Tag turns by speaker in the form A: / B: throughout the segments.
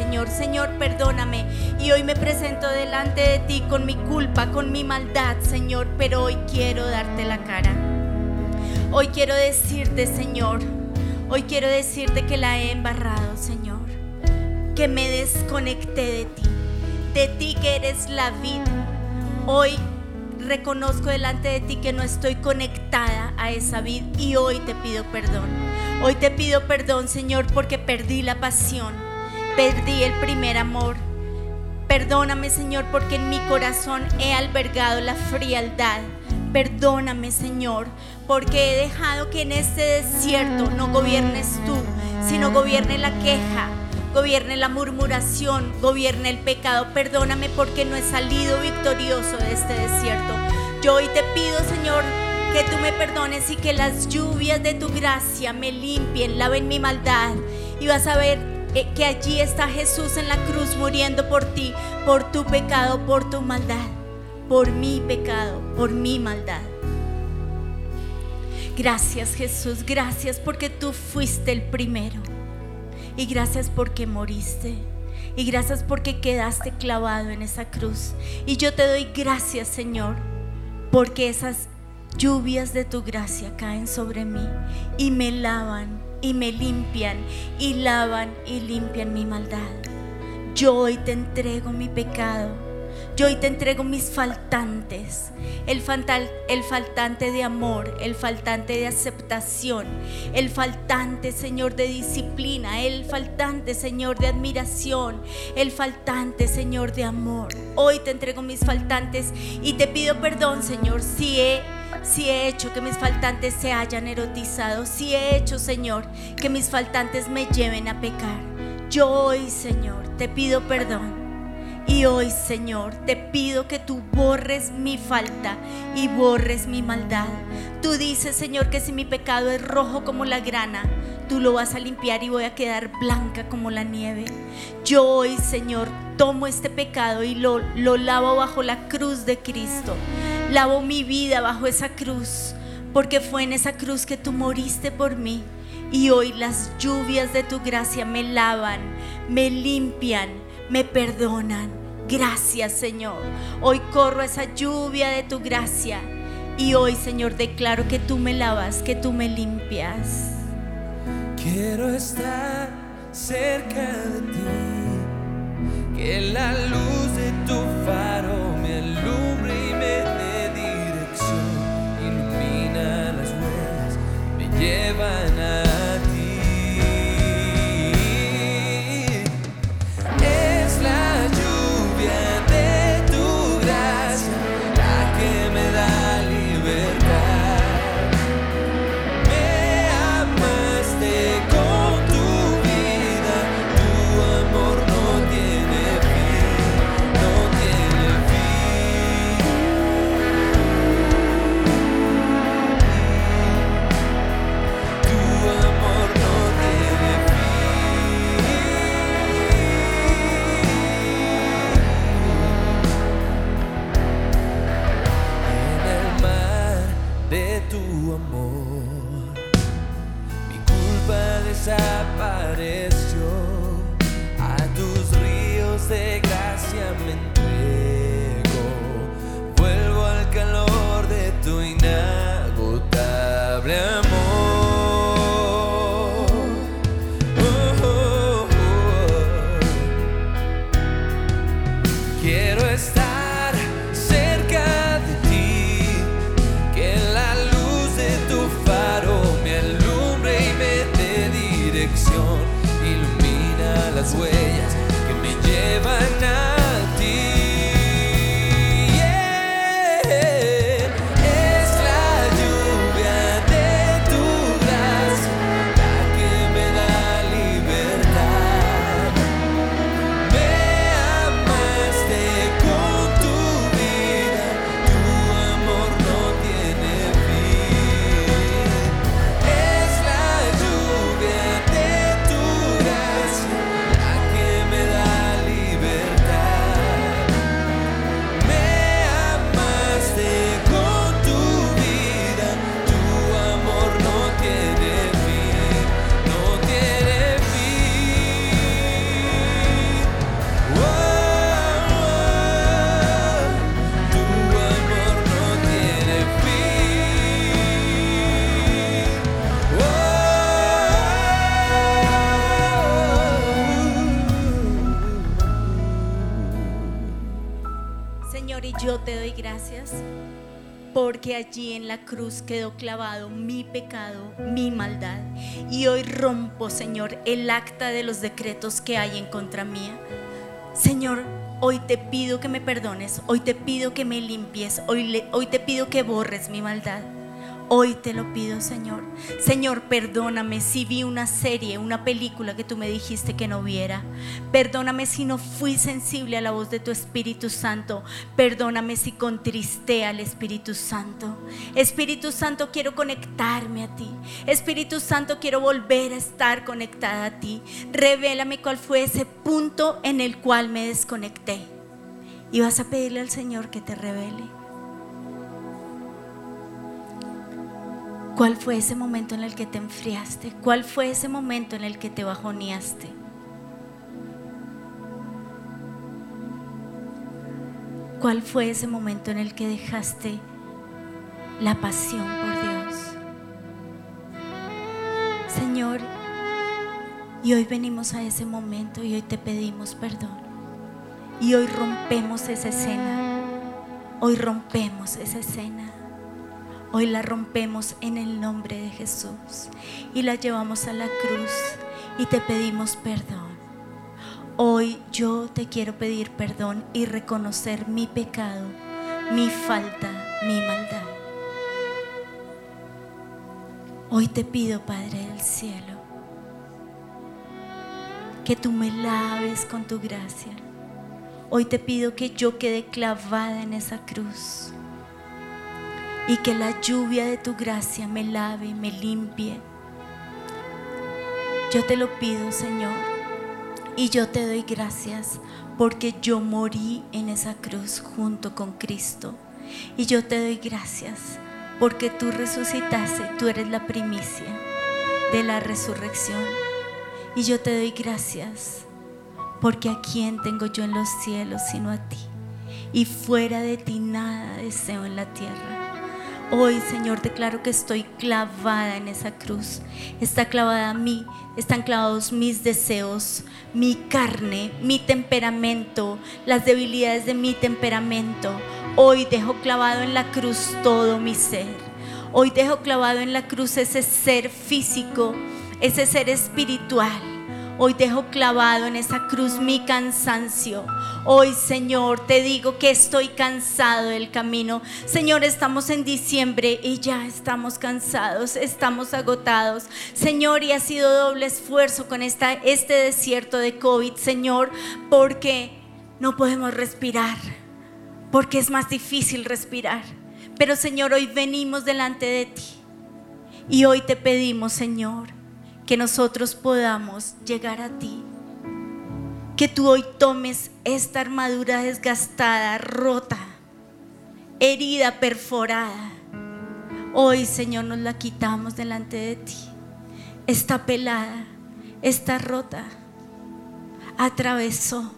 A: Señor. Señor, perdóname. Y hoy me presento delante de ti con mi culpa, con mi maldad, Señor. Pero hoy quiero darte la cara. Hoy quiero decirte, Señor. Hoy quiero decirte que la he embarrado, Señor. Que me desconecté de ti. De ti que eres la vida. Hoy reconozco delante de ti que no estoy conectada a esa vida y hoy te pido perdón. Hoy te pido perdón, Señor, porque perdí la pasión, perdí el primer amor. Perdóname, Señor, porque en mi corazón he albergado la frialdad. Perdóname, Señor, porque he dejado que en este desierto no gobiernes tú, sino gobierne la queja, gobierne la murmuración, gobierne el pecado. Perdóname porque no he salido victorioso de este desierto. Yo hoy te pido, Señor, que tú me perdones y que las lluvias de tu gracia me limpien, laven mi maldad. Y vas a ver que allí está Jesús en la cruz muriendo por ti, por tu pecado, por tu maldad, por mi pecado, por mi maldad. Gracias Jesús, gracias porque tú fuiste el primero. Y gracias porque moriste. Y gracias porque quedaste clavado en esa cruz. Y yo te doy gracias, Señor, porque esas lluvias de tu gracia caen sobre mí y me lavan y me limpian y lavan y limpian mi maldad. Yo hoy te entrego mi pecado yo hoy te entrego mis faltantes, el, faltante de amor, el faltante de aceptación, el faltante, Señor, de disciplina, el faltante, Señor, de admiración, el faltante, Señor, de amor. Hoy te entrego mis faltantes y te pido perdón, Señor, si he si he hecho que mis faltantes se hayan erotizado, si he hecho, Señor, que mis faltantes me lleven a pecar. Yo hoy, Señor, te pido perdón. Y hoy, Señor, te pido que tú borres mi falta y borres mi maldad. Tú dices, Señor, que si mi pecado es rojo como la grana, tú lo vas a limpiar y voy a quedar blanca como la nieve. Yo hoy, Señor, tomo este pecado y lo, lo lavo bajo la cruz de Cristo. Lavo mi vida bajo esa cruz, porque fue en esa cruz que tú moriste por mí. Y hoy las lluvias de tu gracia me lavan, me limpian, me perdonan Gracias Señor. Hoy corro esa lluvia de tu gracia. Y hoy Señor declaro que tú me lavas, que tú me limpias.
B: Quiero estar cerca de ti. Que la luz de tu faro llevan a
A: desaparecer. Porque allí en la cruz quedó clavado mi pecado, mi maldad. Y hoy rompo, Señor, el acta de los decretos que hay en contra mía. Señor, hoy te pido que me perdones, hoy te pido que me limpies, hoy, hoy te pido que borres mi maldad. Hoy te lo pido, Señor. Señor, perdóname si vi una serie, una película que tú me dijiste que no viera. Perdóname si no fui sensible a la voz de tu Espíritu Santo. Perdóname si contristé al Espíritu Santo. Espíritu Santo, quiero conectarme a ti. Espíritu Santo, quiero volver a estar conectada a ti. Revélame cuál fue ese punto en el cual me desconecté. Y vas a pedirle al Señor que te revele. ¿Cuál fue ese momento en el que te enfriaste? ¿Cuál fue ese momento en el que te bajoneaste? ¿Cuál fue ese momento en el que dejaste la pasión por Dios? Señor, y hoy venimos a ese momento y hoy te pedimos perdón. Y hoy rompemos esa escena. Hoy rompemos esa escena. Hoy la rompemos en el nombre de Jesús y la llevamos a la cruz y te pedimos perdón. Hoy yo te quiero pedir perdón y reconocer mi pecado, mi falta, mi maldad. Hoy te pido, Padre del cielo, que tú me laves con tu gracia. Hoy te pido que yo quede clavada en esa cruz y que la lluvia de tu gracia me lave, me limpie. Yo te lo pido, Señor, y yo te doy gracias porque yo morí en esa cruz junto con Cristo. Y yo te doy gracias porque tú resucitaste, tú eres la primicia de la resurrección. Y yo te doy gracias porque a quién tengo yo en los cielos sino a ti. Y fuera de ti nada deseo en la tierra. Hoy, Señor, declaro que estoy clavada en esa cruz. Está clavada a mí, están clavados mis deseos, mi carne, mi temperamento, las debilidades de mi temperamento. Hoy dejo clavado en la cruz todo mi ser. Hoy dejo clavado en la cruz ese ser físico, ese ser espiritual Hoy dejo clavado en esa cruz mi cansancio. Hoy, Señor, te digo que estoy cansado del camino. Señor, estamos en diciembre y ya estamos cansados, estamos agotados. Señor, y ha sido doble esfuerzo con este desierto de COVID, Señor, porque no podemos respirar, porque es más difícil respirar. Pero, Señor, hoy venimos delante de ti. Y hoy te pedimos, Señor, que nosotros podamos llegar a ti. Que tú hoy tomes esta armadura desgastada, rota, herida, perforada. Hoy, Señor, nos la quitamos delante de ti. Está pelada, está rota, atravesó.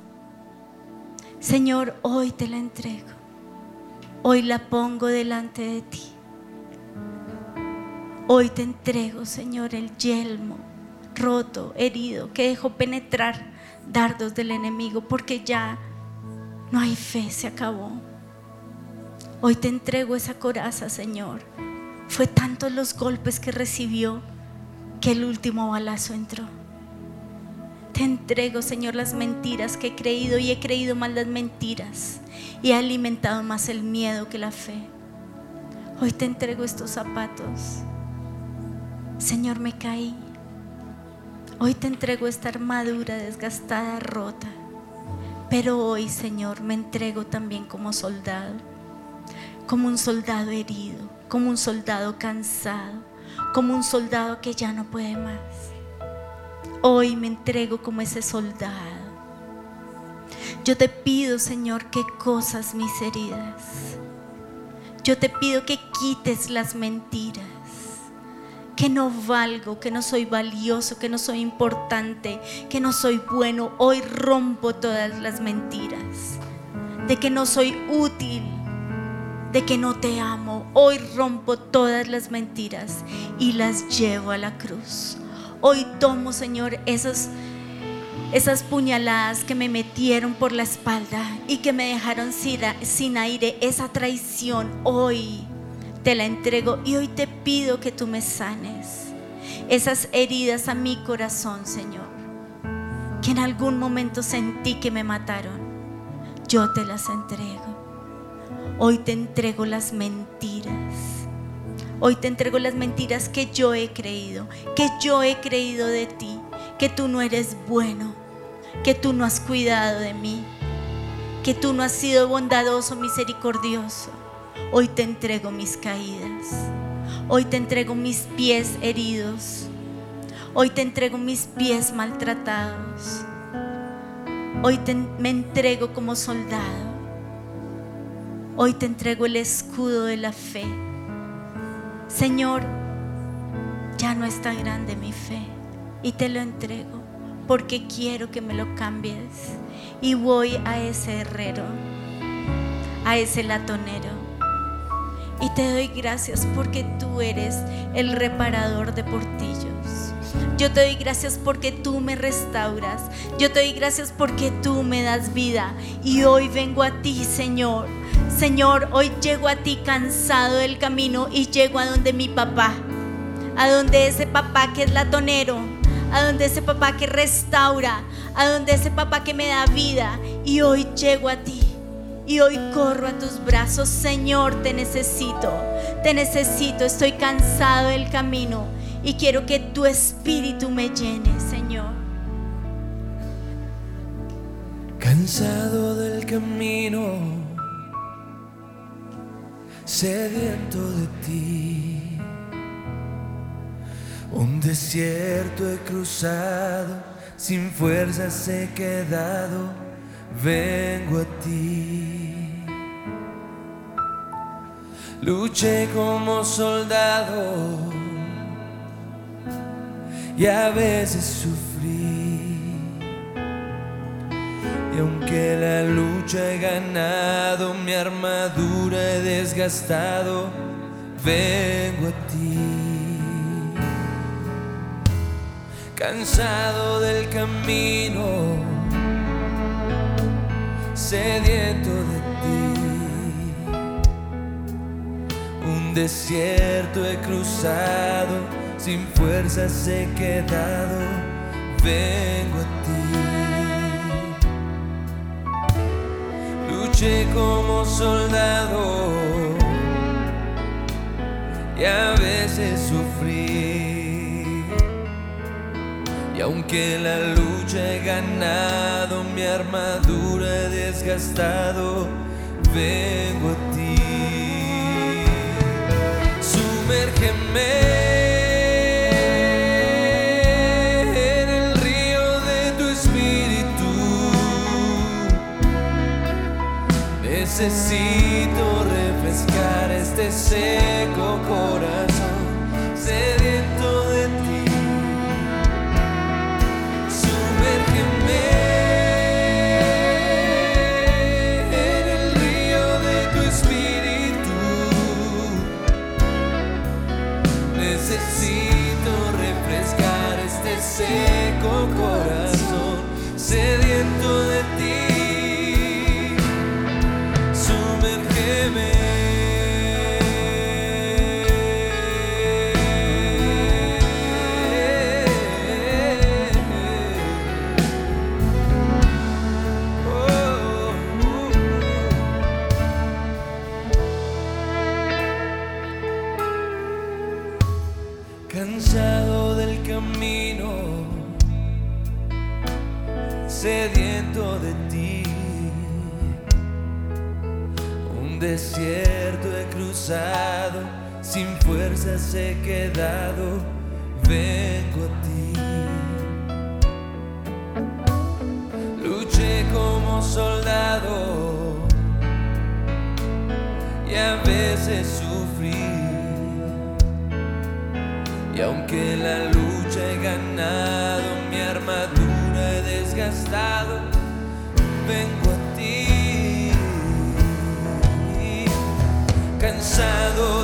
A: Señor, hoy te la entrego. Hoy la pongo delante de ti. Hoy te entrego, Señor, el yelmo roto, herido, que dejó penetrar dardos del enemigo, porque ya no hay fe, se acabó. Hoy te entrego esa coraza, Señor. Fue tantos los golpes que recibió que el último balazo entró. Te entrego, Señor, las mentiras que he creído y he creído más las mentiras y he alimentado más el miedo que la fe. Hoy te entrego estos zapatos Señor, me caí. Hoy te entrego esta armadura desgastada, rota. Pero hoy, Señor, me entrego también como soldado, como un soldado herido, como un soldado cansado, como un soldado que ya no puede más. Hoy me entrego como ese soldado. Yo te pido, Señor, que cosas mis heridas. Yo te pido que quites las mentiras que no valgo, que no soy valioso, que no soy importante, que no soy bueno. Hoy rompo todas las mentiras de que no soy útil, de que no te amo. Hoy rompo todas las mentiras y las llevo a la cruz. Hoy tomo, Señor, esos esas puñaladas que me metieron por la espalda y que me dejaron sin aire, esa traición, hoy te la entrego y hoy te pido que tú me sanes. Esas heridas a mi corazón, Señor, que en algún momento sentí que me mataron, yo te las entrego. Hoy te entrego las mentiras. Hoy te entrego las mentiras que yo he creído, que yo he creído de ti, que tú no eres bueno, que tú no has cuidado de mí, que tú no has sido bondadoso, misericordioso. Hoy te entrego mis caídas. Hoy te entrego mis pies heridos. Hoy te entrego mis pies maltratados. Hoy me entrego como soldado. Hoy te entrego el escudo de la fe. Señor, ya no está grande mi fe y te lo entrego porque quiero que me lo cambies. Y voy a ese herrero, a ese latonero. Y te doy gracias porque tú eres el reparador de portillos. Yo te doy gracias porque tú me restauras. Yo te doy gracias porque tú me das vida. Y hoy vengo a ti, Señor. Señor, hoy llego a ti cansado del camino y llego a donde mi papá. A donde ese papá que es latonero a donde ese papá que restaura, a donde ese papá que me da vida. Y hoy llego a ti. Y hoy corro a tus brazos, Señor, te necesito, te necesito, estoy cansado del camino y quiero que tu espíritu me llene, Señor.
B: Cansado del camino, sediento de ti un desierto he cruzado, sin fuerzas he quedado, vengo a ti. Luché como soldado y a veces sufrí. Y aunque la lucha he ganado, mi armadura he desgastado, vengo a ti. cansado del camino, sediento de ti. Un desierto he cruzado, sin fuerzas he quedado, vengo a ti. Luché como soldado y a veces sufrí aunque la he ganado, mi armadura he desgastado, vengo a ti. Sumérgeme. en el río de tu espíritu Necesito refrescar este seco corazón sediento fuerzas he quedado, vengo a ti. Luché como soldado y a veces sufrí. Y aunque la lucha he ganado, mi armadura desgastado, vengo a ti. Cansado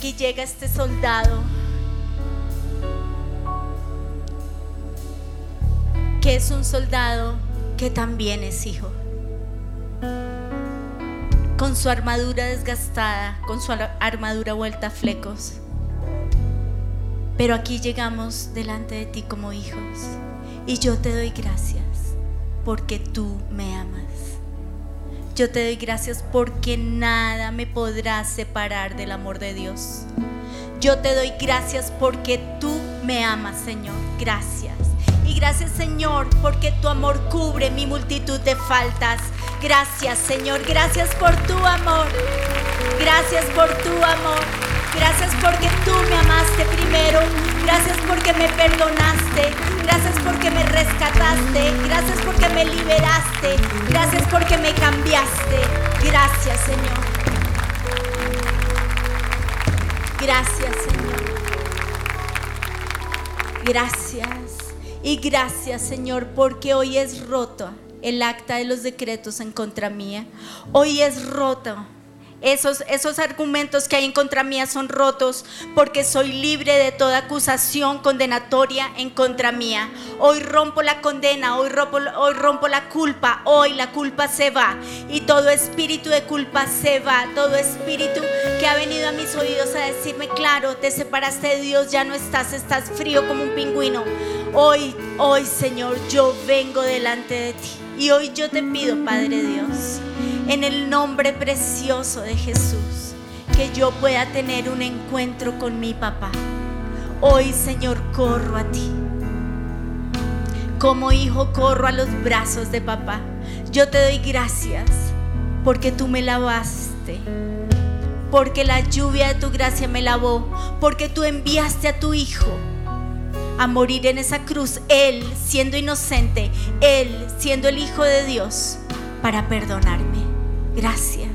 A: aquí llega este soldado que es un soldado que también es hijo. Con su armadura desgastada, con su ar- armadura vuelta a flecos. Pero aquí llegamos delante de ti como hijos. Y yo te doy gracias porque tú me amas. Yo te doy gracias porque nada me podrá separar del amor de Dios. Yo te doy gracias porque tú me amas, Señor. Gracias. Y gracias, Señor, porque tu amor cubre mi multitud de faltas. Gracias, Señor. Gracias por tu amor. Gracias por tu amor. Gracias porque tú me amaste primero. Gracias porque me perdonaste. Gracias porque me rescataste. Gracias porque me liberaste. Gracias porque me cambiaste. Gracias, Señor. Gracias, Señor. Gracias. Y gracias, Señor, porque hoy es roto el acta de los decretos en contra mía. Hoy es roto. Esos, esos argumentos que hay en contra mía son rotos porque soy libre de toda acusación condenatoria en contra mía. Hoy rompo la condena, hoy rompo, hoy rompo la culpa, hoy la culpa se va y todo espíritu de culpa se va, todo espíritu que ha venido a mis oídos a decirme, claro, te separaste de Dios, ya no estás, estás frío como un pingüino. Hoy, hoy Señor, yo vengo delante de ti y hoy yo te pido, Padre Dios, en el nombre precioso de Jesús, que yo pueda tener un encuentro con mi papá. Hoy, Señor, corro a ti. Como hijo corro a los brazos de papá. Yo te doy gracias porque tú me lavaste. Porque la lluvia de tu gracia me lavó. Porque tú enviaste a tu hijo a morir en esa cruz. Él siendo inocente. Él siendo el hijo de Dios para perdonarme. Gracias.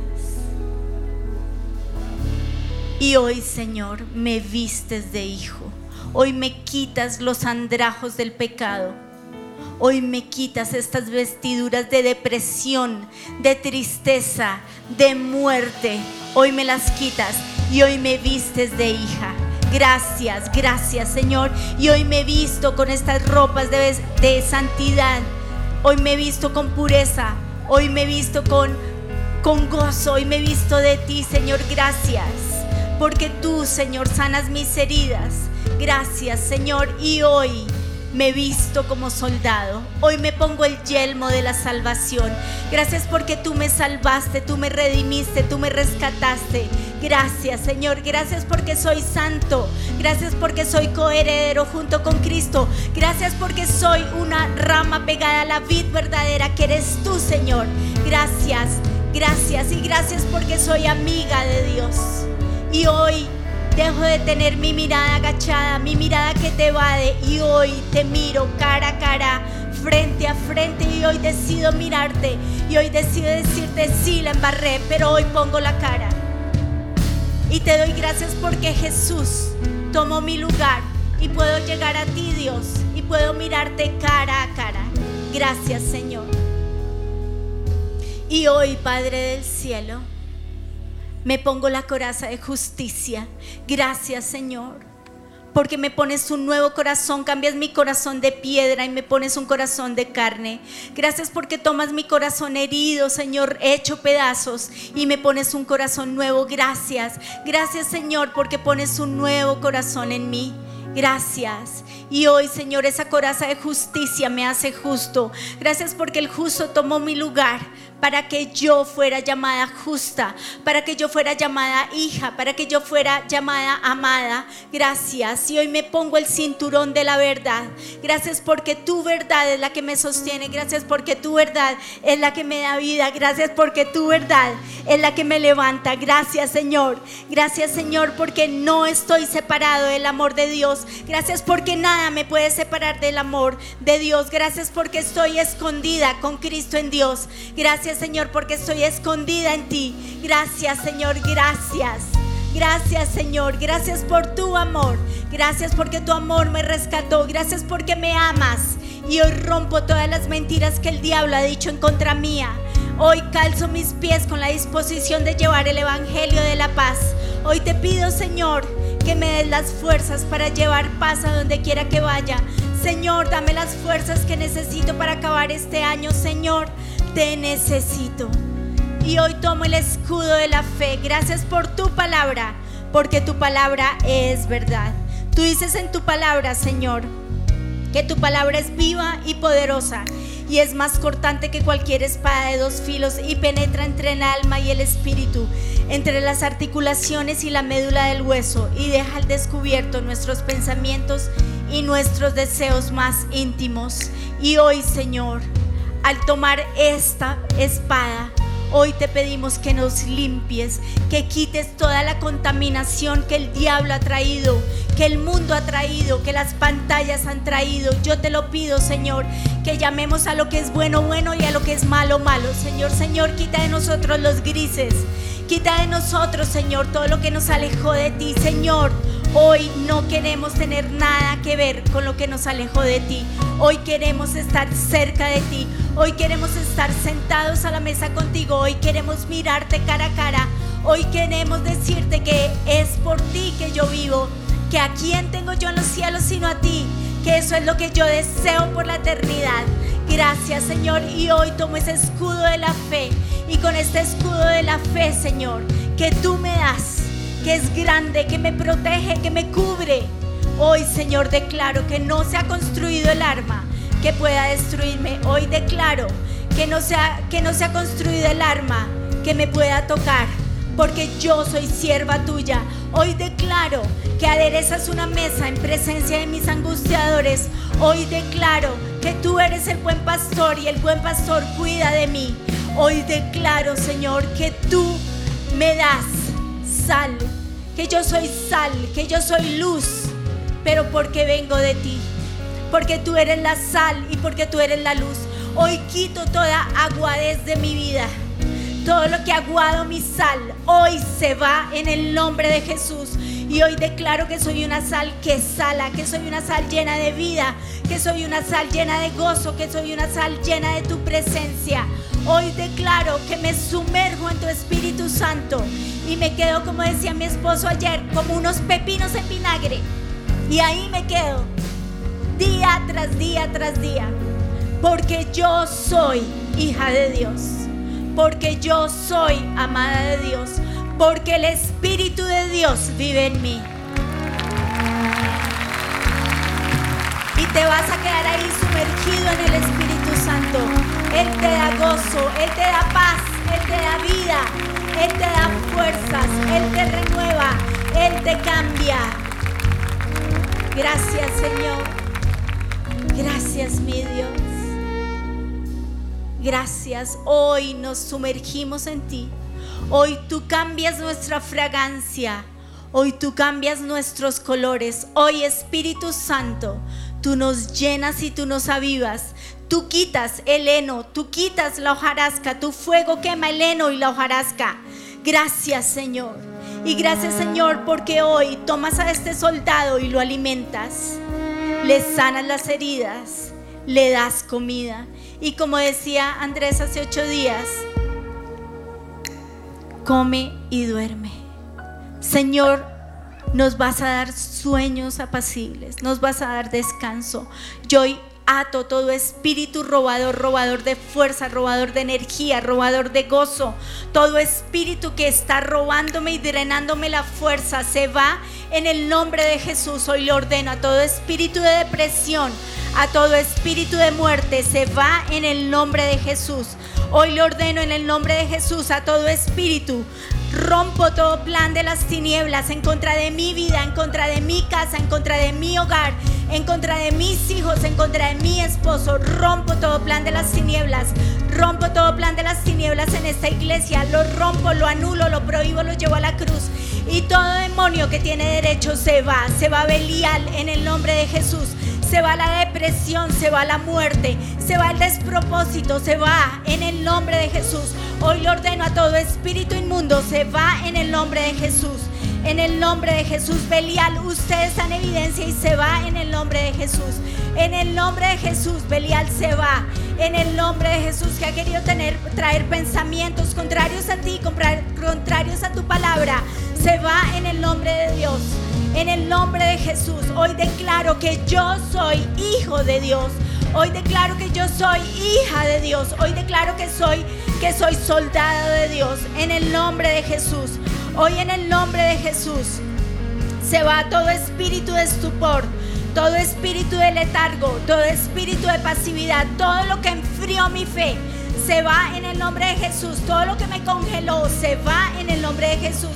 A: Y hoy, Señor, me vistes de hijo. Hoy me quitas los andrajos del pecado. Hoy me quitas estas vestiduras de depresión, de tristeza, de muerte. Hoy me las quitas y hoy me vistes de hija. Gracias, gracias Señor. Y hoy me visto con estas ropas de, de santidad. Hoy me visto con pureza. Hoy me visto con, con gozo. Hoy me visto de ti, Señor. Gracias. Porque tú, Señor, sanas mis heridas. Gracias, Señor. Y hoy me visto como soldado. Hoy me pongo el yelmo de la salvación. Gracias porque tú me salvaste, tú me redimiste, tú me rescataste. Gracias, Señor. Gracias porque soy santo. Gracias porque soy coheredero junto con Cristo. Gracias porque soy una rama pegada a la vid verdadera que eres tú, Señor. Gracias, gracias y gracias porque soy amiga de Dios. Y hoy Dejo de tener mi mirada agachada, mi mirada que te evade y hoy te miro cara a cara, frente a frente y hoy decido mirarte y hoy decido decirte sí, la embarré, pero hoy pongo la cara. Y te doy gracias porque Jesús tomó mi lugar y puedo llegar a ti, Dios, y puedo mirarte cara a cara. Gracias, Señor. Y hoy, Padre del cielo, me pongo la coraza de justicia. Gracias, Señor porque me pones un nuevo corazón, cambias mi corazón de piedra y me pones un corazón de carne. Gracias porque tomas mi corazón herido, Señor, hecho pedazos y me pones un corazón nuevo. Gracias. Gracias, Señor, porque pones un nuevo corazón en mí. Gracias. Y hoy, Señor, esa coraza de justicia me hace justo. Gracias porque el justo tomó mi lugar para que yo fuera llamada justa, para que yo fuera llamada hija, para que yo fuera llamada amada. Gracias. Y hoy me pongo el cinturón de la verdad. Gracias porque tu verdad es la que me sostiene. Gracias porque tu verdad es la que me da vida. Gracias porque tu verdad es la que me levanta. Gracias Señor. Gracias Señor porque no estoy separado del amor de Dios. Gracias porque nada me puede separar del amor de Dios. Gracias porque estoy escondida con Cristo en Dios. Gracias Señor porque estoy escondida en ti. Gracias Señor, gracias. Gracias Señor, gracias por tu amor. Gracias porque tu amor me rescató. Gracias porque me amas. Y hoy rompo todas las mentiras que el diablo ha dicho en contra mía. Hoy calzo mis pies con la disposición de llevar el Evangelio de la paz. Hoy te pido, Señor, que me des las fuerzas para llevar paz a donde quiera que vaya. Señor, dame las fuerzas que necesito para acabar este año, Señor te necesito. Y hoy tomo el escudo de la fe. Gracias por tu palabra, porque tu palabra es verdad. Tú dices en tu palabra, Señor, que tu palabra es viva y poderosa y es más cortante que cualquier espada de dos filos y penetra entre el alma y el espíritu, entre las articulaciones y la médula del hueso y deja al descubierto nuestros pensamientos y nuestros deseos más íntimos. Y hoy, Señor, al tomar esta espada, hoy te pedimos que nos limpies, que quites toda la contaminación que el diablo ha traído, que el mundo ha traído, que las pantallas han traído. Yo te lo pido, Señor, que llamemos a lo que es bueno, bueno y a lo que es malo, malo. Señor, Señor, quita de nosotros los grises. Quita de nosotros, Señor, todo lo que nos alejó de ti, Señor. Hoy no queremos tener nada que ver con lo que nos alejó de ti. Hoy queremos estar cerca de ti. Hoy queremos estar sentados a la mesa contigo. Hoy queremos mirarte cara a cara. Hoy queremos decirte que es por ti que yo vivo. Que a quién tengo yo en los cielos sino a ti. Que eso es lo que yo deseo por la eternidad. Gracias Señor. Y hoy tomo ese escudo de la fe. Y con este escudo de la fe, Señor, que tú me das que es grande, que me protege, que me cubre. Hoy, Señor, declaro que no se ha construido el arma que pueda destruirme. Hoy declaro que no, sea, que no se ha construido el arma que me pueda tocar, porque yo soy sierva tuya. Hoy declaro que aderezas una mesa en presencia de mis angustiadores. Hoy declaro que tú eres el buen pastor y el buen pastor cuida de mí. Hoy declaro, Señor, que tú me das sal, que yo soy sal, que yo soy luz, pero porque vengo de ti, porque tú eres la sal y porque tú eres la luz. Hoy quito toda aguadez de mi vida. Todo lo que ha aguado mi sal hoy se va en el nombre de Jesús. Y hoy declaro que soy una sal que sala, que soy una sal llena de vida, que soy una sal llena de gozo, que soy una sal llena de tu presencia. Hoy declaro que me sumerjo en tu Espíritu Santo y me quedo, como decía mi esposo ayer, como unos pepinos en vinagre. Y ahí me quedo, día tras día tras día, porque yo soy hija de Dios, porque yo soy amada de Dios, porque el Espíritu de Dios vive en mí. Y te vas a quedar ahí sumergido en el Espíritu Santo. Él te da gozo, Él te da paz, Él te da vida, Él te da fuerzas, Él te renueva, Él te cambia. Gracias Señor. Gracias mi Dios. Gracias. Hoy nos sumergimos en ti. Hoy tú cambias nuestra fragancia. Hoy tú cambias nuestros colores. Hoy Espíritu Santo, tú nos llenas y tú nos avivas. Tú quitas el heno, tú quitas la hojarasca, tu fuego quema el heno y la hojarasca. Gracias Señor. Y gracias Señor porque hoy tomas a este soldado y lo alimentas. Le sanas las heridas, le das comida. Y como decía Andrés hace ocho días, come y duerme. Señor, nos vas a dar sueños apacibles, nos vas a dar descanso. Yo hoy ato todo espíritu robador, robador de fuerza, robador de energía, robador de gozo. Todo espíritu que está robándome y drenándome la fuerza se va en el nombre de Jesús. Hoy le ordeno a todo espíritu de depresión, a todo espíritu de muerte, se va en el nombre de Jesús. Hoy le ordeno en el nombre de Jesús a todo espíritu. Rompo todo plan de las tinieblas en contra de mi vida, en contra de mi casa, en contra de mi hogar, en contra de mis hijos, en contra de mi esposo. Rompo todo plan de las tinieblas. Rompo todo plan de las tinieblas en esta iglesia. Lo rompo, lo anulo, lo prohíbo, lo llevo a la cruz. Y todo demonio que tiene derecho se va. Se va Belial en el nombre de Jesús se va la depresión, se va la muerte, se va el despropósito, se va en el nombre de Jesús. Hoy le ordeno a todo espíritu inmundo, se va en el nombre de Jesús. En el nombre de Jesús, Belial, usted está en evidencia y se va en el nombre de Jesús. En el nombre de Jesús, Belial se va. En el nombre de Jesús que ha querido tener, traer pensamientos contrarios a ti, contrarios a tu palabra, se va en el nombre de Dios. En el nombre de Jesús, hoy declaro que yo soy hijo de Dios. Hoy declaro que yo soy hija de Dios. Hoy declaro que soy que soy soldado de Dios en el nombre de Jesús. Hoy en el nombre de Jesús se va todo espíritu de estupor, todo espíritu de letargo, todo espíritu de pasividad, todo lo que enfrió mi fe. Se va en el nombre de Jesús. Todo lo que me congeló se va en el nombre de Jesús.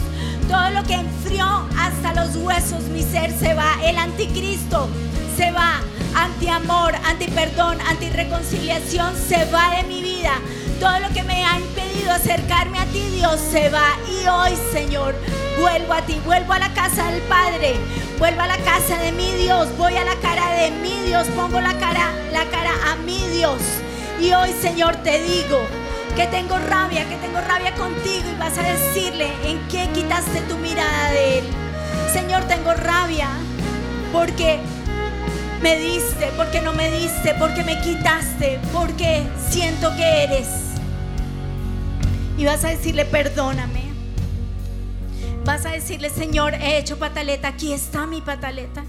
A: Todo lo que enfrió hasta los huesos mi ser se va. El anticristo se va. Anti-amor, anti-perdón, anti-reconciliación se va de mi vida. Todo lo que me ha impedido acercarme a ti, Dios, se va. Y hoy, Señor, vuelvo a ti, vuelvo a la casa del Padre, vuelvo a la casa de mi Dios, voy a la cara de mi Dios, pongo la cara, la cara a mi Dios. Y hoy, Señor, te digo, que tengo rabia, que tengo rabia contigo y vas a decirle en qué quitaste tu mirada de Él. Señor, tengo rabia porque me diste, porque no me diste, porque me quitaste, porque siento que eres. Y vas a decirle, perdóname. Vas a decirle, Señor, he hecho pataleta, aquí está mi pataleta.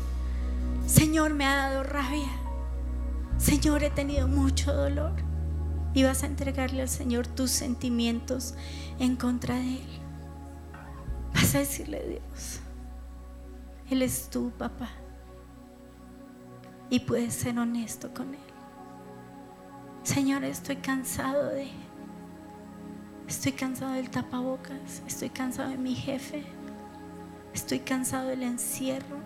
A: Señor, me ha dado rabia. Señor, he tenido mucho dolor y vas a entregarle al Señor tus sentimientos en contra de Él. Vas a decirle, Dios, Él es tu papá. Y puedes ser honesto con Él. Señor, estoy cansado de... Estoy cansado del tapabocas. Estoy cansado de mi jefe. Estoy cansado del encierro.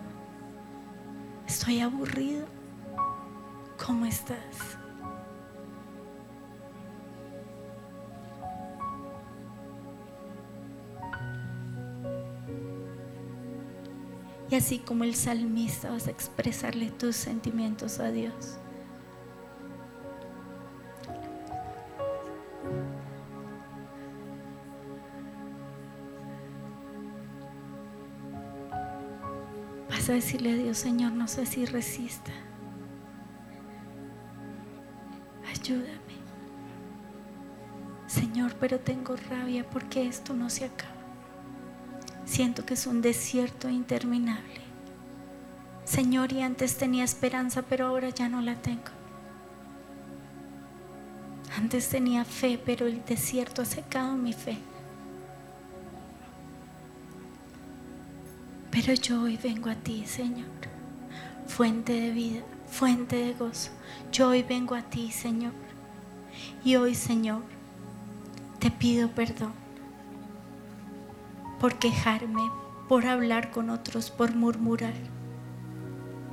A: Estoy aburrido. ¿Cómo estás? Y así como el salmista vas a expresarle tus sentimientos a Dios. A decirle a Dios, Señor, no sé si resista. Ayúdame. Señor, pero tengo rabia porque esto no se acaba. Siento que es un desierto interminable. Señor, y antes tenía esperanza, pero ahora ya no la tengo. Antes tenía fe, pero el desierto ha secado mi fe. Pero yo hoy vengo a ti, Señor, fuente de vida, fuente de gozo. Yo hoy vengo a ti, Señor. Y hoy, Señor, te pido perdón por quejarme, por hablar con otros, por murmurar,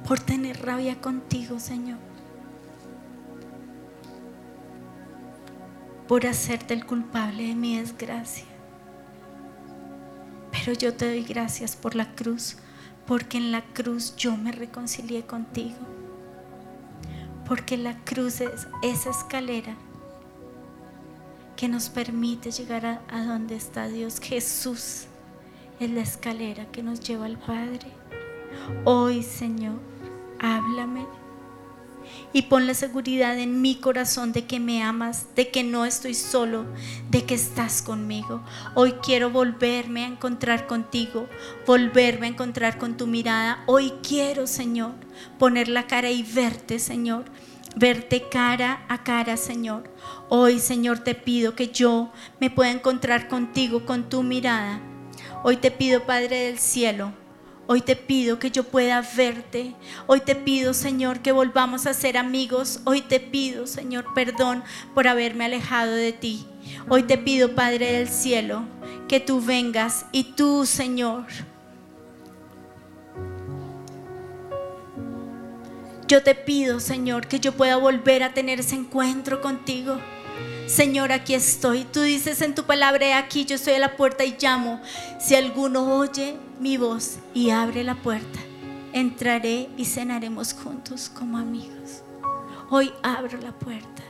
A: por tener rabia contigo, Señor. Por hacerte el culpable de mi desgracia. Pero yo te doy gracias por la cruz, porque en la cruz yo me reconcilié contigo. Porque la cruz es esa escalera que nos permite llegar a, a donde está Dios. Jesús es la escalera que nos lleva al Padre. Hoy, Señor, háblame y pon la seguridad en mi corazón de que me amas, de que no estoy solo, de que estás conmigo. Hoy quiero volverme a encontrar contigo, volverme a encontrar con tu mirada. Hoy quiero, Señor, poner la cara y verte, Señor. Verte cara a cara, Señor. Hoy, Señor, te pido que yo me pueda encontrar contigo con tu mirada. Hoy te pido, Padre del cielo, Hoy te pido que yo pueda verte. Hoy te pido, Señor, que volvamos a ser amigos. Hoy te pido, Señor, perdón por haberme alejado de ti. Hoy te pido, Padre del cielo, que tú vengas y tú, Señor, yo te pido, Señor, que yo pueda volver a tener ese encuentro contigo. Señor, aquí estoy. Tú dices en tu palabra, aquí yo estoy a la puerta y llamo. Si alguno oye mi voz y abre la puerta, entraré y cenaremos juntos como amigos. Hoy abro la puerta.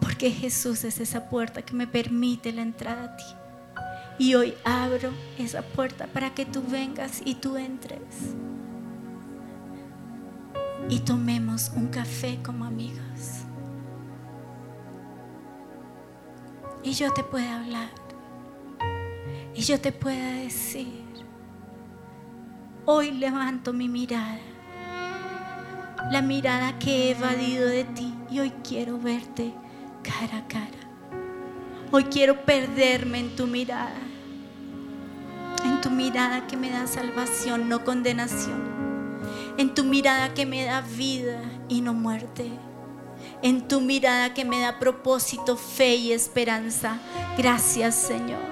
A: Porque Jesús es esa puerta que me permite la entrada a ti. Y hoy abro esa puerta para que tú vengas y tú entres. Y tomemos un café como amigos. Y yo te puedo hablar y yo te pueda decir, hoy levanto mi mirada, la mirada que he evadido de ti y hoy quiero verte cara a cara. Hoy quiero perderme en tu mirada, en tu mirada que me da salvación, no condenación, en tu mirada que me da vida y no muerte en tu mirada que me da propósito, fe y esperanza. Gracias Señor.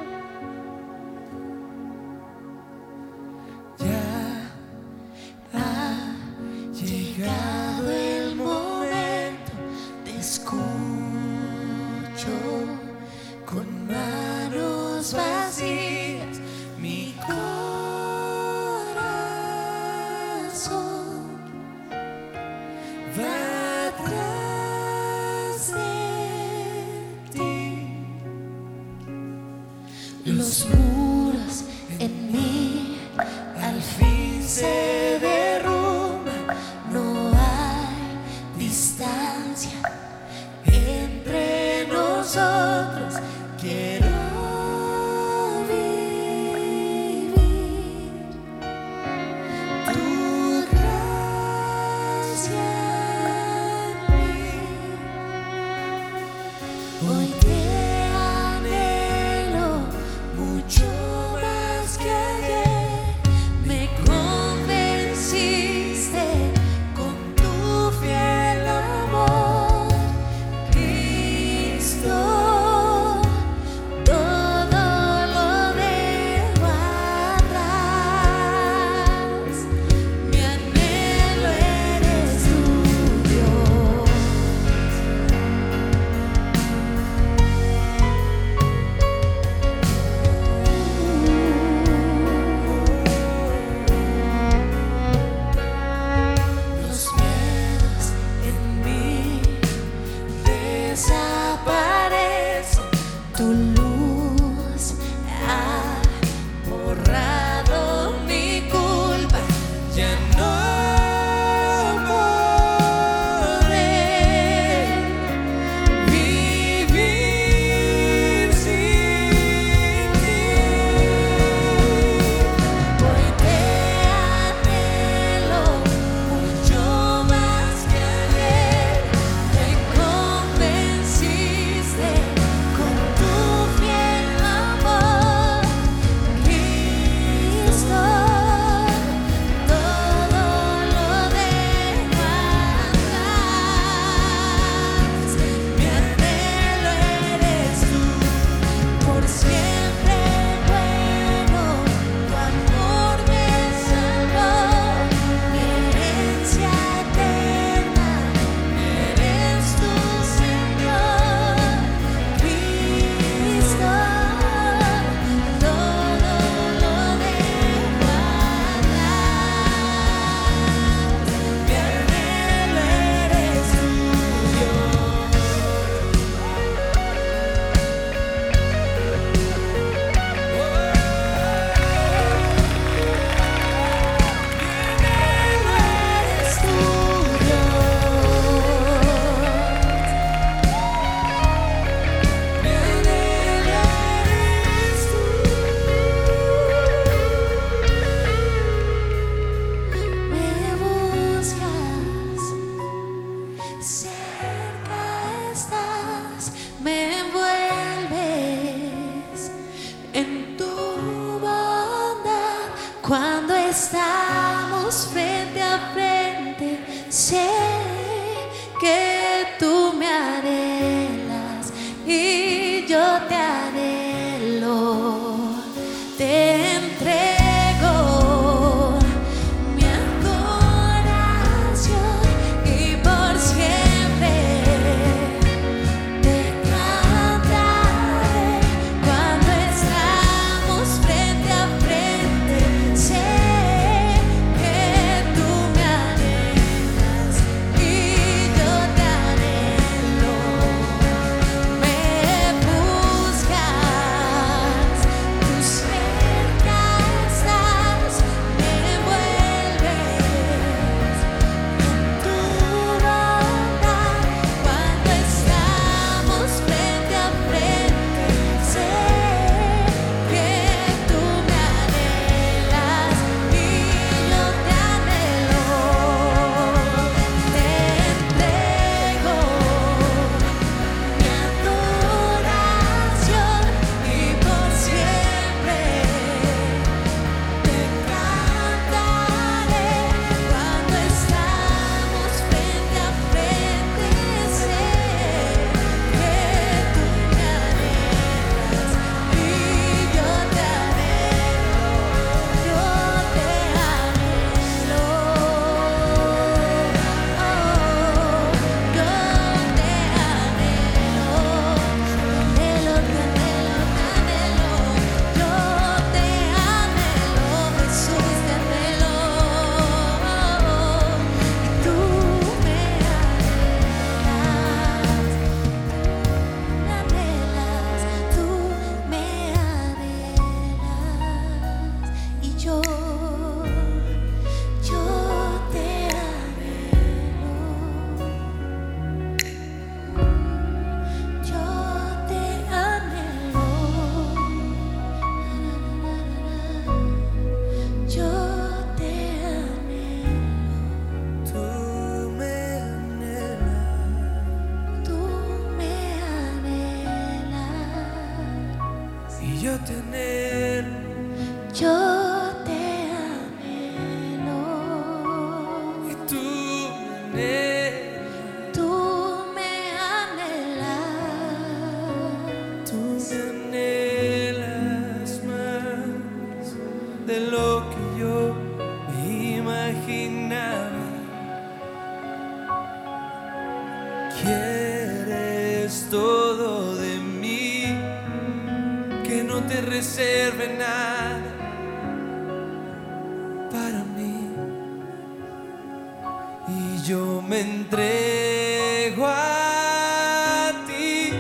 B: Yo me entrego a ti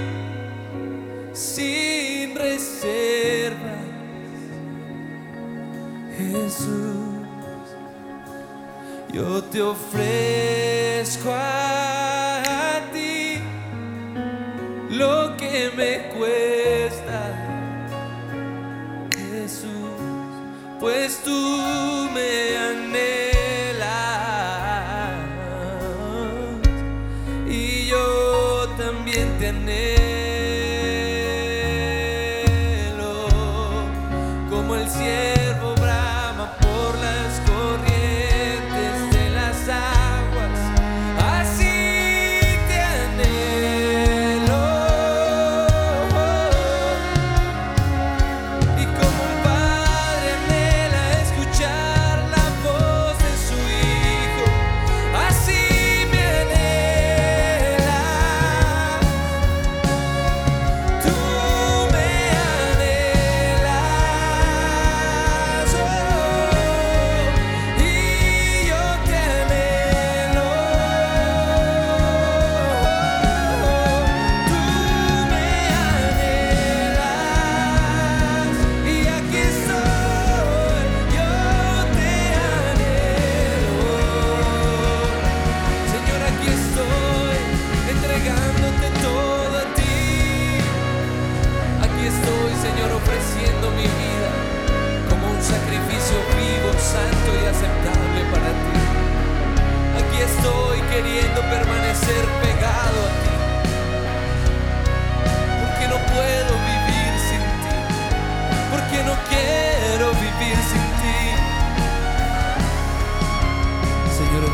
B: sin reservas, Jesús. Yo te ofrezco a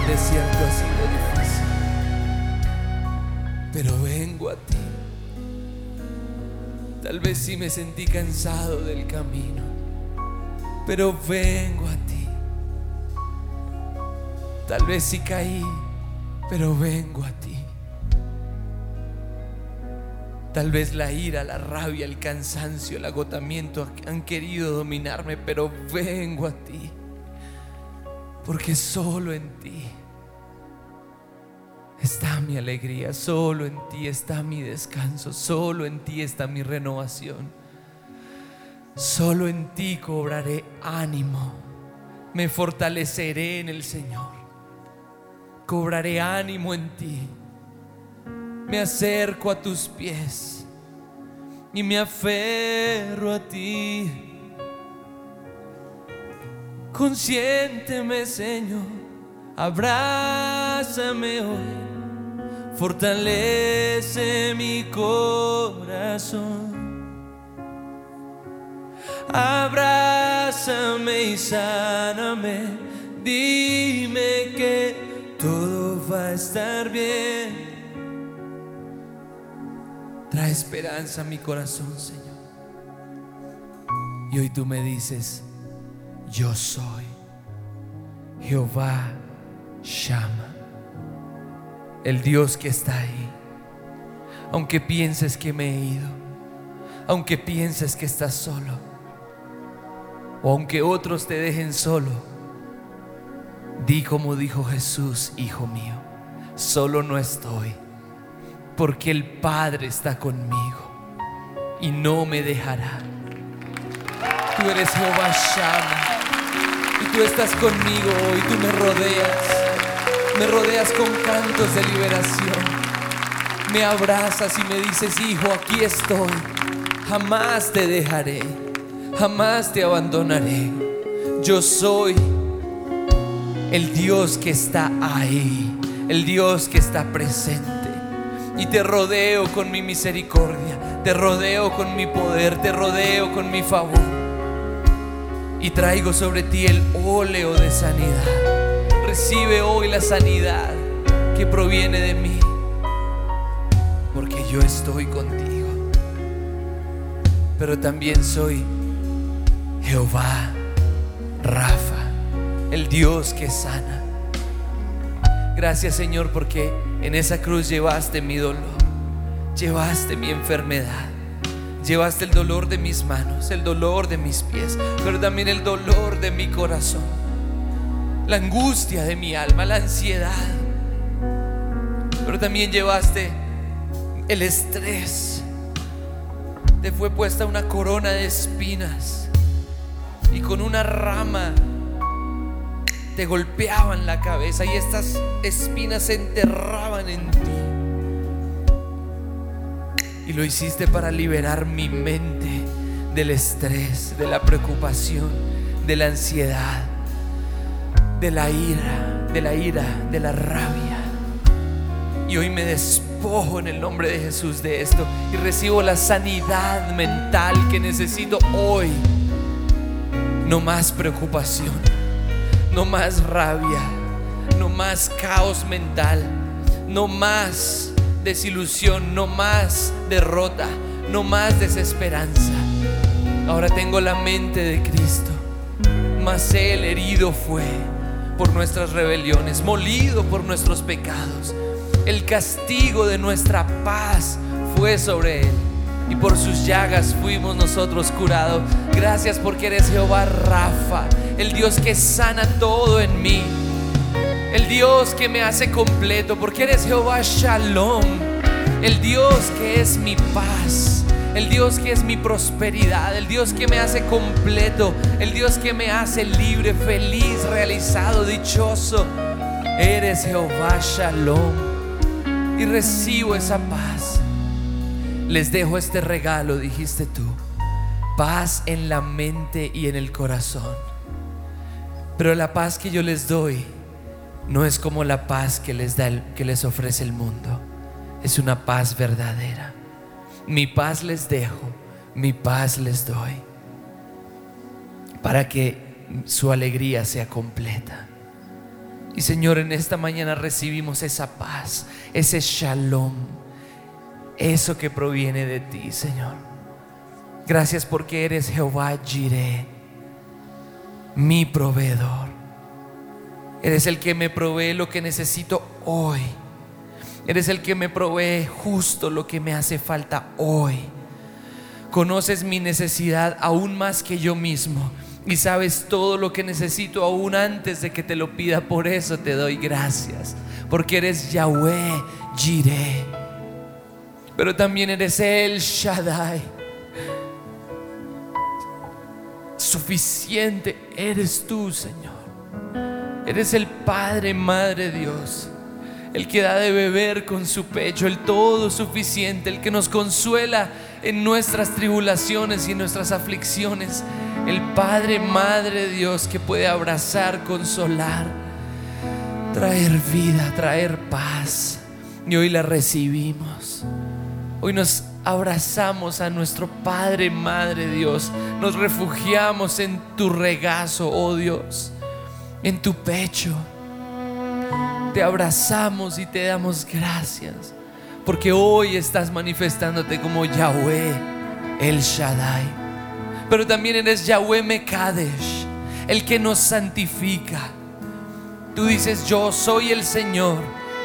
B: desierto ha sido difícil. Pero vengo a ti. Tal vez sí me sentí cansado del camino, pero vengo a ti. Tal vez sí caí, pero vengo a ti. Tal vez la ira, la rabia, el cansancio, el agotamiento han querido dominarme, pero vengo a ti. Porque solo en ti está mi alegría, solo en ti está mi descanso, solo en ti está mi renovación. Solo en ti cobraré ánimo, me fortaleceré en el Señor, cobraré ánimo en ti, me acerco a tus pies y me aferro a ti. Consiénteme, Señor, abrázame hoy, fortalece mi corazón. Abrázame y sáname, dime que todo va a estar bien. Trae esperanza a mi corazón, Señor. Y hoy tú me dices, yo soy. Jehová Shama, el Dios que está ahí. Aunque pienses que me he ido, aunque pienses que estás solo, o aunque otros te dejen solo, di como dijo Jesús, hijo mío, solo no estoy, porque el Padre está conmigo. Y no me dejará. Tú eres Jehová Shama y tú estás conmigo hoy, tú me rodeas, me rodeas con cantos de liberación, me abrazas y me dices, hijo, aquí estoy, jamás te dejaré, jamás te abandonaré, yo soy el Dios que está ahí, el Dios que está presente, Y te rodeo con mi misericordia, te rodeo con mi poder, te rodeo con mi favor. Y traigo sobre ti el óleo de sanidad. Recibe hoy la sanidad que proviene de mí, porque yo estoy contigo. Pero también soy Jehová Rafa, el Dios que sana. Gracias Señor porque en esa cruz llevaste mi dolor, llevaste mi enfermedad, llevaste el dolor de mis manos, el dolor de mis pies, pero también el dolor de mi corazón, la angustia de mi alma, la ansiedad. Pero también llevaste el estrés. Te fue puesta una corona de espinas y con una rama te golpeaban la cabeza y estas espinas se enterraban en ti. Y lo hiciste para liberar mi mente del estrés, de la preocupación, de la ansiedad, de la ira, de la ira, de la rabia. Y hoy me despojo en el nombre de Jesús de esto y recibo la sanidad mental que necesito hoy. No más preocupación, no más rabia, no más caos mental, no más desilusión, no más derrota, no más desesperanza. Ahora tengo la mente de Cristo, mas Él herido fue por nuestras rebeliones, molido por nuestros pecados. El castigo de nuestra paz fue sobre Él y por sus llagas fuimos nosotros curados. Gracias porque eres Jehová Rafa, el Dios que sana todo en mí, el Dios que me hace completo, porque eres Jehová Shalom, el Dios que es mi paz. El Dios que es mi prosperidad, el Dios que me hace completo, el Dios que me hace libre, feliz, realizado, dichoso. Eres Jehová Shalom y recibo esa paz. Les dejo este regalo, dijiste tú. Paz en la mente y en el corazón. Pero la paz que yo les doy no es como la paz que les da que les ofrece el mundo. Es una paz verdadera. Mi paz les dejo, mi paz les doy. Para que su alegría sea completa. Y Señor, en esta mañana recibimos esa paz, ese shalom, eso que proviene de ti, Señor. Gracias porque eres Jehová Jireh, mi proveedor. Eres el que me provee lo que necesito hoy. Eres el que me provee justo lo que me hace falta hoy. Conoces mi necesidad aún más que yo mismo y sabes todo lo que necesito aún antes de que te lo pida. Por eso te doy gracias, porque eres Yahweh Jireh. Pero también eres el Shaddai. Suficiente eres tú, Señor. Eres el Padre, Madre Dios el que da de beber con su pecho, el todo suficiente, el que nos consuela en nuestras tribulaciones y en nuestras aflicciones, el Padre, Madre Dios que puede abrazar, consolar, traer vida, traer paz. Y hoy la recibimos. Hoy nos abrazamos a nuestro Padre, Madre Dios. Nos refugiamos en tu regazo, oh Dios, en tu pecho te abrazamos y te damos gracias. Porque hoy estás manifestándote como Yahweh, el Shaddai. Pero también eres Yahweh Mekadesh, el que nos santifica. Tú dices, yo soy el Señor,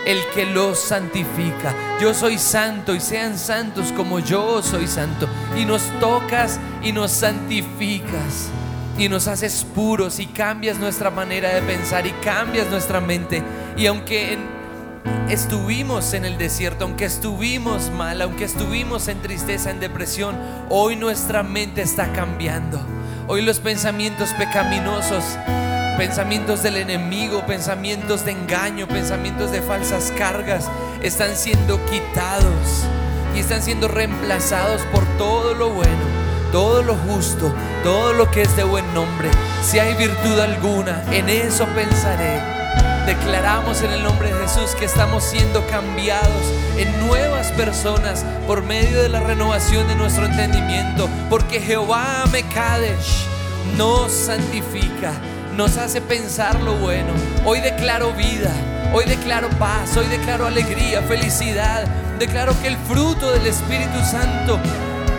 B: el que los santifica. Yo soy santo y sean santos como yo soy santo. Y nos tocas y nos santificas y nos haces puros y cambias nuestra manera de pensar y cambias nuestra mente. Y aunque estuvimos en el desierto, aunque estuvimos mal, aunque estuvimos en tristeza, en depresión, hoy nuestra mente está cambiando. Hoy los pensamientos pecaminosos, pensamientos del enemigo, pensamientos de engaño, pensamientos de falsas cargas, están siendo quitados y están siendo reemplazados por todo lo bueno todo lo justo, todo lo que es de buen nombre, si hay virtud alguna, en eso pensaré. Declaramos en el nombre de Jesús que estamos siendo cambiados en nuevas personas por medio de la renovación de nuestro entendimiento, porque Jehová Mekadesh nos santifica, nos hace pensar lo bueno. Hoy declaro vida, hoy declaro paz, hoy declaro alegría, felicidad. Declaro que el fruto del Espíritu Santo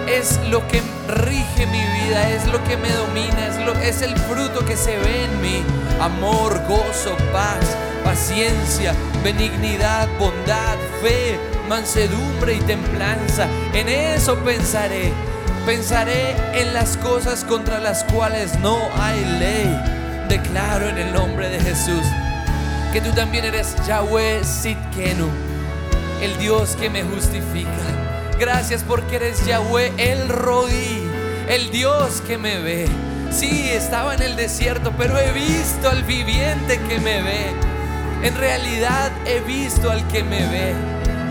B: es lo que rige mi vida, es lo que me domina, es, el fruto que se ve en mí. Amor, gozo, paz, paciencia, benignidad, bondad, fe, mansedumbre y templanza. En eso pensaré. Pensaré en las cosas contra las cuales no hay ley. Declaro en el nombre de Jesús que tú también eres Yahweh Sitkenu, el Dios que me justifica. Gracias porque eres Yahweh el Roí, el Dios que me ve. Sí, estaba en el desierto, pero he visto al viviente que me ve. En realidad he visto al que me ve.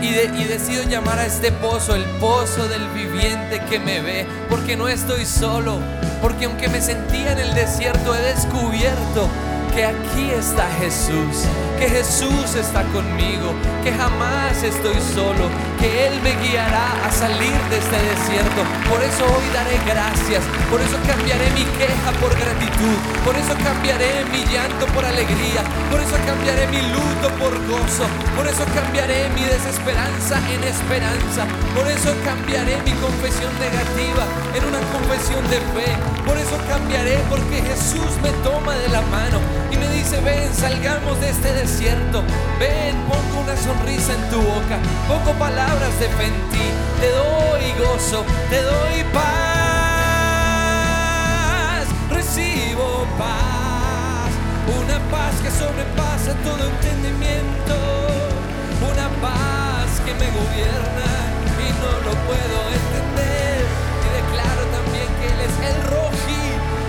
B: Y, y, decido llamar a este pozo el pozo del viviente que me ve. Porque no estoy solo. Porque aunque me sentía en el desierto, he descubierto que aquí está Jesús, que Jesús está conmigo, que jamás estoy solo, que Él me guiará a salir de este desierto. Por eso hoy daré gracias, por eso cambiaré mi queja por gratitud, por eso cambiaré mi llanto por alegría, por eso cambiaré mi luto por gozo, por eso cambiaré mi desesperanza en esperanza, por eso cambiaré mi confesión negativa en una confesión de fe, por eso cambiaré porque Jesús me toma de la mano y me dice, ven, salgamos de este desierto. Ven, pongo una sonrisa en tu boca, pongo palabras de fe en ti. Te doy gozo, te doy paz. Recibo paz, una paz que sobrepasa todo entendimiento. Una paz que me gobierna y no lo puedo entender. Y declaro también Él es el roji,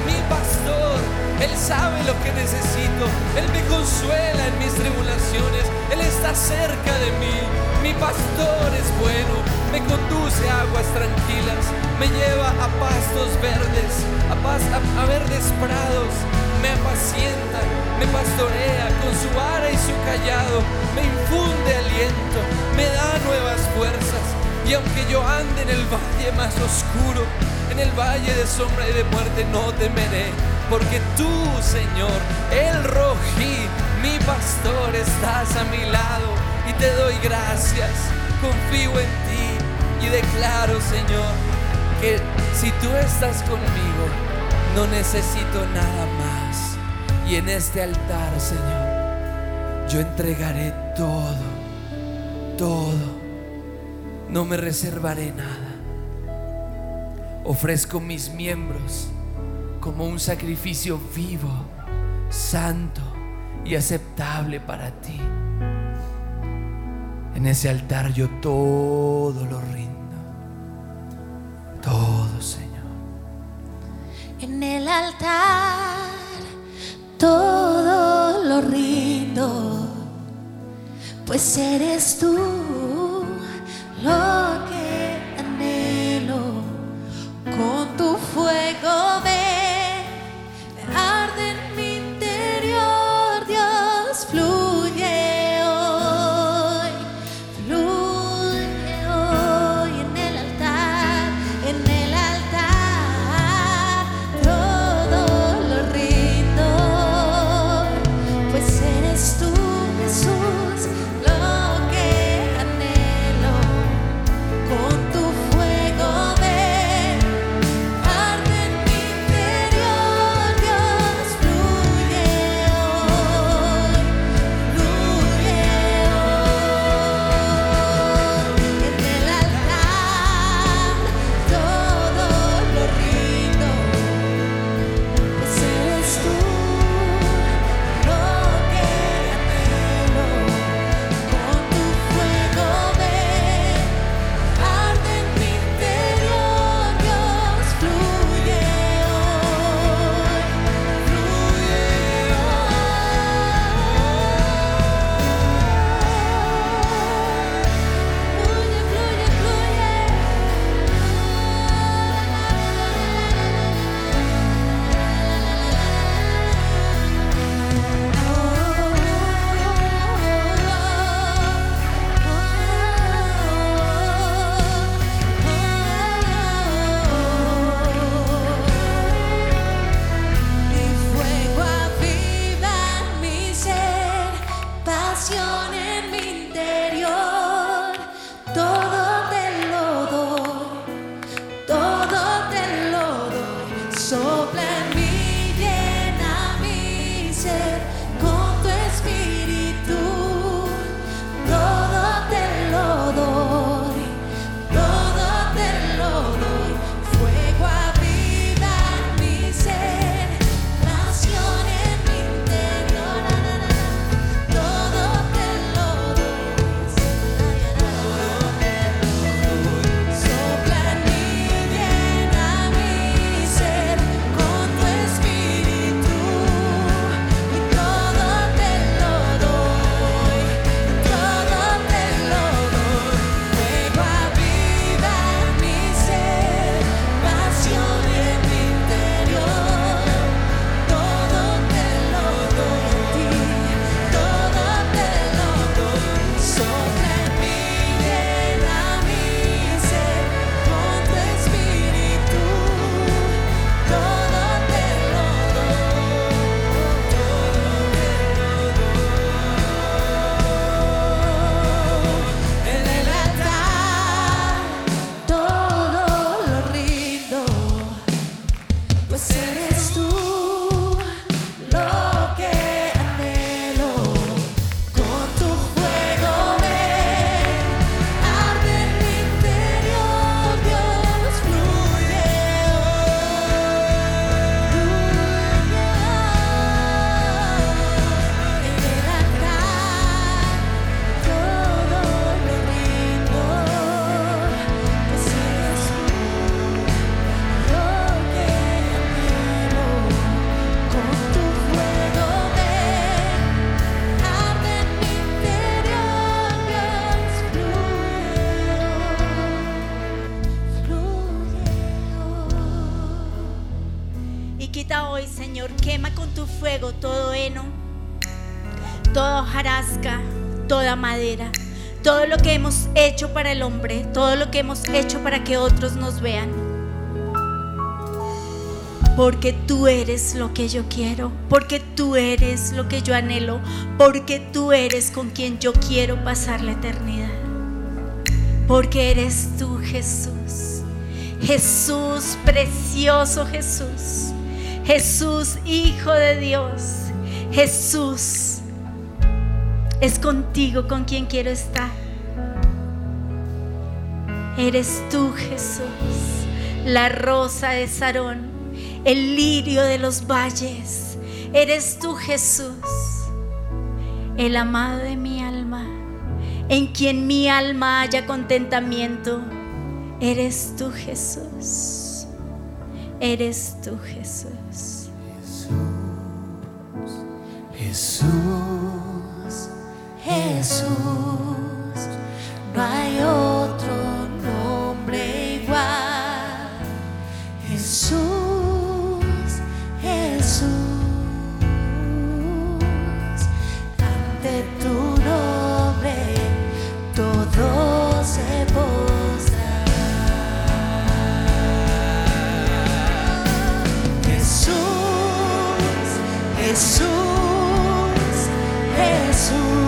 B: mi pastor él sabe lo que necesito. Él me consuela en mis tribulaciones. Él está cerca de mí. Mi pastor es bueno. Me conduce a aguas tranquilas. Me lleva a pastos verdes, a, a, verdes prados. Me apacienta, me pastorea con su vara y su callado. Me infunde aliento, me da nuevas fuerzas. Y aunque yo ande en el valle más oscuro, en el valle de sombra y de muerte, no temeré porque tú, Señor, el rojí, mi pastor, estás a mi lado y te doy gracias, confío en ti y declaro, Señor, que si tú estás conmigo, no necesito nada más. Y en este altar, Señor, yo entregaré todo, todo. No me reservaré nada. Ofrezco mis miembros como un sacrificio vivo, santo y aceptable para ti. En ese altar yo todo lo rindo, todo Señor.
A: En el altar todo lo rindo, pues eres tú lo que fuego. Con tu fuego. para el hombre, todo lo que hemos hecho para que otros nos vean. Porque tú eres lo que yo quiero, porque tú eres lo que yo anhelo, porque tú eres con quien yo quiero pasar la eternidad. Porque eres tú, Jesús. Jesús, precioso Jesús. Jesús, Hijo de Dios. Jesús, es contigo con quien quiero estar. Eres tú, Jesús, la rosa de Sarón, el lirio de los valles. Eres tú, Jesús, el amado de mi alma, en quien mi alma haya contentamiento. Eres tú, Jesús. Eres tú, Jesús.
C: Jesús, Jesús. No hay otro Jesús,